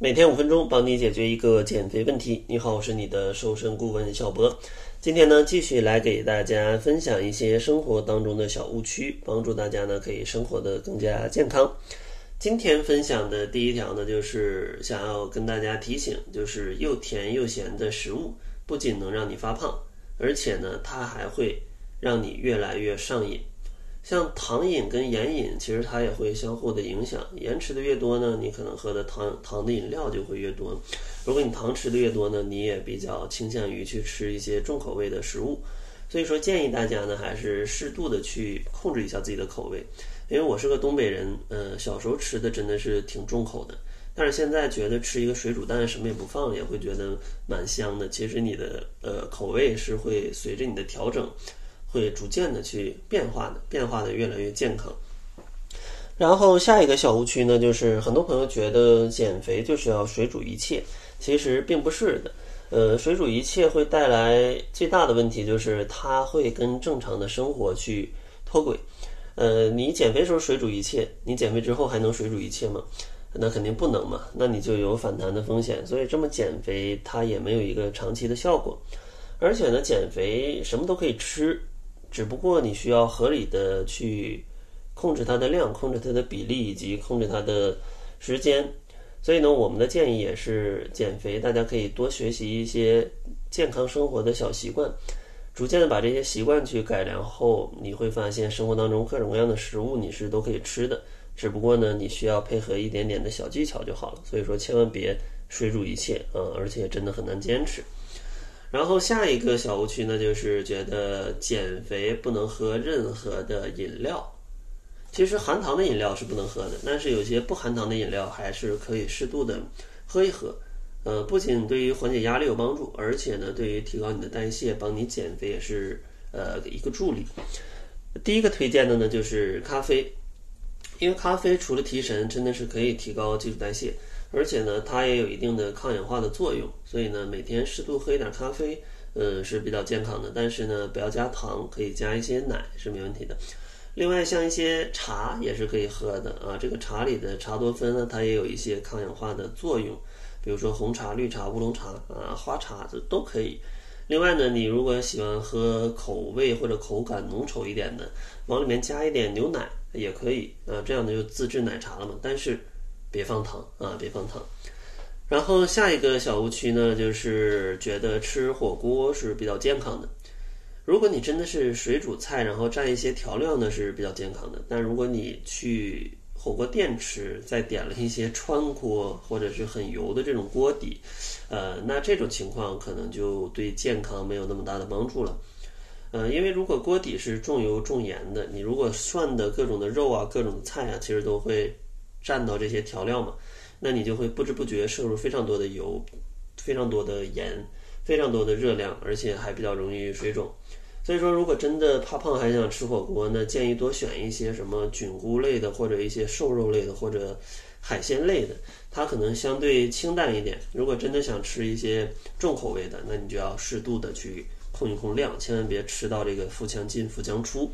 每天五分钟，帮你解决一个减肥问题。你好，我是你的瘦身顾问小博。今天呢，继续来给大家分享一些生活当中的小误区，帮助大家呢可以生活的更加健康。今天分享的第一条呢，就是想要跟大家提醒，就是又甜又咸的食物不仅能让你发胖，而且呢，它还会让你越来越上瘾。像糖饮跟盐饮，其实它也会相互的影响。盐吃的越多呢，你可能喝的糖糖的饮料就会越多。如果你糖吃的越多呢，你也比较倾向于去吃一些重口味的食物。所以说，建议大家呢，还是适度的去控制一下自己的口味。因为我是个东北人，呃，小时候吃的真的是挺重口的，但是现在觉得吃一个水煮蛋什么也不放，也会觉得蛮香的。其实你的呃口味是会随着你的调整。会逐渐的去变化的，变化的越来越健康。然后下一个小误区呢，就是很多朋友觉得减肥就是要水煮一切，其实并不是的。呃，水煮一切会带来最大的问题就是它会跟正常的生活去脱轨。呃，你减肥时候水煮一切，你减肥之后还能水煮一切吗？那肯定不能嘛，那你就有反弹的风险。所以这么减肥它也没有一个长期的效果。而且呢，减肥什么都可以吃。只不过你需要合理的去控制它的量，控制它的比例，以及控制它的时间。所以呢，我们的建议也是减肥，大家可以多学习一些健康生活的小习惯，逐渐的把这些习惯去改良后，你会发现生活当中各种各样的食物你是都可以吃的。只不过呢，你需要配合一点点的小技巧就好了。所以说，千万别水煮一切啊，而且真的很难坚持。然后下一个小误区呢，就是觉得减肥不能喝任何的饮料。其实含糖的饮料是不能喝的，但是有些不含糖的饮料还是可以适度的喝一喝。呃，不仅对于缓解压力有帮助，而且呢，对于提高你的代谢、帮你减肥也是呃一个助力。第一个推荐的呢就是咖啡，因为咖啡除了提神，真的是可以提高基础代谢。而且呢，它也有一定的抗氧化的作用，所以呢，每天适度喝一点咖啡，呃，是比较健康的。但是呢，不要加糖，可以加一些奶是没问题的。另外，像一些茶也是可以喝的啊，这个茶里的茶多酚呢，它也有一些抗氧化的作用，比如说红茶、绿茶、乌龙茶啊、花茶这都可以。另外呢，你如果喜欢喝口味或者口感浓稠一点的，往里面加一点牛奶也可以啊，这样呢就自制奶茶了嘛。但是。别放糖啊，别放糖。然后下一个小误区呢，就是觉得吃火锅是比较健康的。如果你真的是水煮菜，然后蘸一些调料呢，是比较健康的。但如果你去火锅店吃，再点了一些川锅或者是很油的这种锅底，呃，那这种情况可能就对健康没有那么大的帮助了。呃，因为如果锅底是重油重盐的，你如果涮的各种的肉啊、各种的菜啊，其实都会。蘸到这些调料嘛，那你就会不知不觉摄入非常多的油，非常多的盐，非常多的热量，而且还比较容易水肿。所以说，如果真的怕胖还想吃火锅，那建议多选一些什么菌菇类的，或者一些瘦肉类的，或者海鲜类的，它可能相对清淡一点。如果真的想吃一些重口味的，那你就要适度的去控一控量，千万别吃到这个腹腔进腹腔出。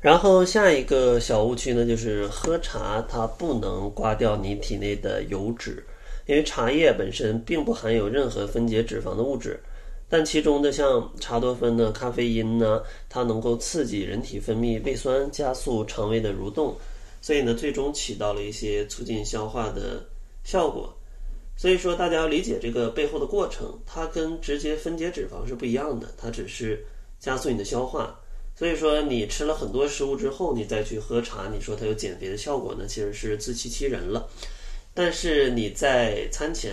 然后下一个小误区呢，就是喝茶它不能刮掉你体内的油脂，因为茶叶本身并不含有任何分解脂肪的物质，但其中的像茶多酚呢、咖啡因呢，它能够刺激人体分泌胃酸，加速肠胃的蠕动，所以呢，最终起到了一些促进消化的效果。所以说，大家要理解这个背后的过程，它跟直接分解脂肪是不一样的，它只是加速你的消化。所以说，你吃了很多食物之后，你再去喝茶，你说它有减肥的效果呢，其实是自欺欺人了。但是你在餐前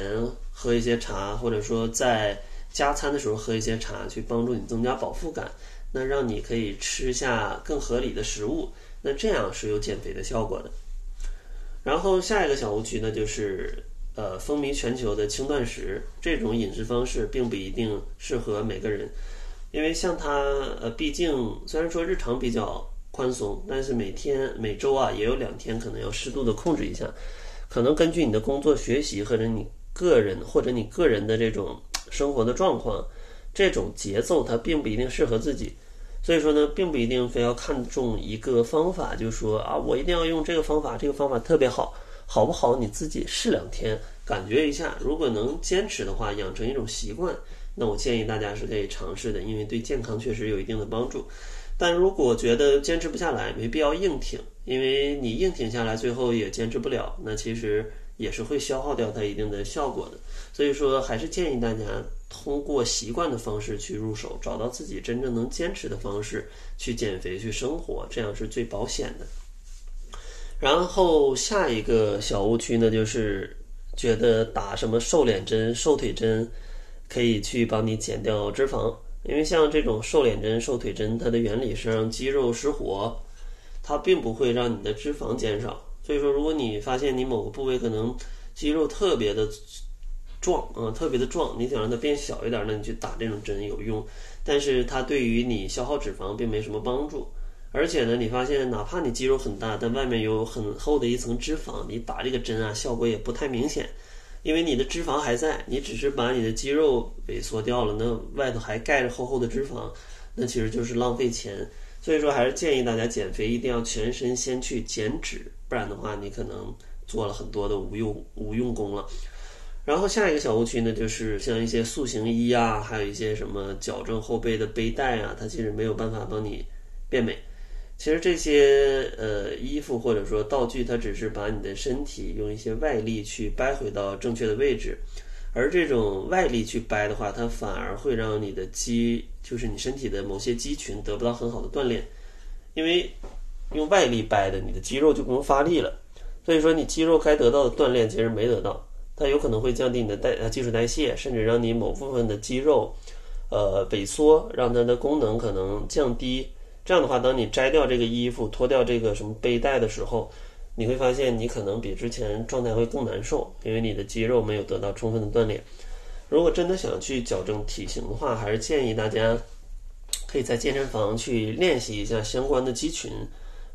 喝一些茶，或者说在加餐的时候喝一些茶，去帮助你增加饱腹感，那让你可以吃下更合理的食物，那这样是有减肥的效果的。然后下一个小误区呢，就是呃，风靡全球的轻断食这种饮食方式，并不一定适合每个人。因为像他，呃，毕竟虽然说日常比较宽松，但是每天每周啊也有两天可能要适度的控制一下，可能根据你的工作、学习或者你个人或者你个人的这种生活的状况，这种节奏它并不一定适合自己，所以说呢，并不一定非要看重一个方法，就说啊，我一定要用这个方法，这个方法特别好，好不好？你自己试两天，感觉一下。如果能坚持的话，养成一种习惯，那我建议大家是可以尝试的，因为对健康确实有一定的帮助。但如果觉得坚持不下来，没必要硬挺，因为你硬挺下来，最后也坚持不了，那其实也是会消耗掉它一定的效果的。所以说，还是建议大家通过习惯的方式去入手，找到自己真正能坚持的方式去减肥、去生活，这样是最保险的。然后下一个小误区呢，就是觉得打什么瘦脸针、瘦腿针可以去帮你减掉脂肪。因为像这种瘦脸针、瘦腿针，它的原理是让肌肉失活，它并不会让你的脂肪减少。所以说，如果你发现你某个部位可能肌肉特别的壮，啊，特别的壮，你想让它变小一点，那你去打这种针有用，但是它对于你消耗脂肪并没什么帮助。而且呢，你发现哪怕你肌肉很大，但外面有很厚的一层脂肪，你打这个针啊，效果也不太明显。因为你的脂肪还在，你只是把你的肌肉萎缩掉了，那外头还盖着厚厚的脂肪，那其实就是浪费钱。所以说，还是建议大家减肥一定要全身先去减脂，不然的话，你可能做了很多的无用无用功了。然后下一个小误区呢，就是像一些塑形衣啊，还有一些什么矫正后背的背带啊，它其实没有办法帮你变美。其实这些呃衣服或者说道具，它只是把你的身体用一些外力去掰回到正确的位置，而这种外力去掰的话，它反而会让你的肌，就是你身体的某些肌群得不到很好的锻炼，因为用外力掰的，你的肌肉就不用发力了，所以说你肌肉该得到的锻炼其实没得到，它有可能会降低你的代呃基础代谢，甚至让你某部分的肌肉呃萎缩，让它的功能可能降低。这样的话，当你摘掉这个衣服、脱掉这个什么背带的时候，你会发现你可能比之前状态会更难受，因为你的肌肉没有得到充分的锻炼。如果真的想去矫正体型的话，还是建议大家可以在健身房去练习一下相关的肌群，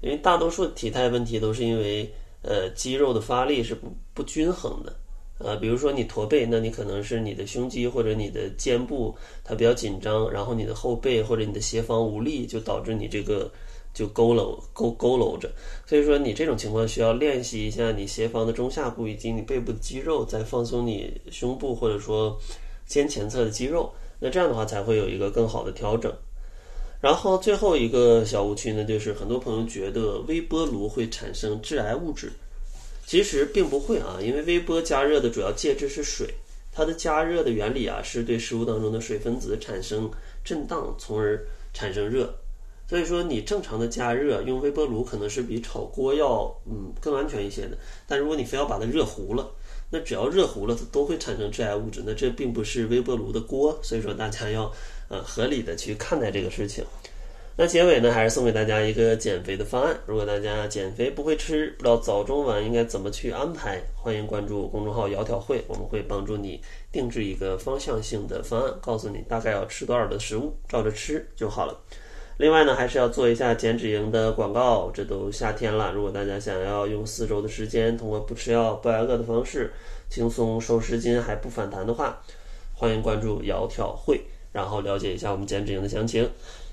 因为大多数体态问题都是因为呃肌肉的发力是不不均衡的。呃，比如说你驼背，那你可能是你的胸肌或者你的肩部它比较紧张，然后你的后背或者你的斜方无力，就导致你这个就佝偻佝佝偻着。所以说你这种情况需要练习一下你斜方的中下部以及你背部的肌肉，再放松你胸部或者说肩前侧的肌肉，那这样的话才会有一个更好的调整。然后最后一个小误区呢，就是很多朋友觉得微波炉会产生致癌物质。其实并不会啊，因为微波加热的主要介质是水，它的加热的原理啊是对食物当中的水分子产生震荡，从而产生热。所以说你正常的加热用微波炉可能是比炒锅要嗯更安全一些的。但如果你非要把它热糊了，那只要热糊了，它都会产生致癌物质。那这并不是微波炉的锅，所以说大家要呃合理的去看待这个事情。那结尾呢，还是送给大家一个减肥的方案。如果大家减肥不会吃，不知道早中晚应该怎么去安排，欢迎关注公众号“窈窕会”，我们会帮助你定制一个方向性的方案，告诉你大概要吃多少的食物，照着吃就好了。另外呢，还是要做一下减脂营的广告。这都夏天了，如果大家想要用四周的时间，通过不吃药、不挨饿的方式轻松瘦十斤还不反弹的话，欢迎关注“窈窕会”，然后了解一下我们减脂营的详情。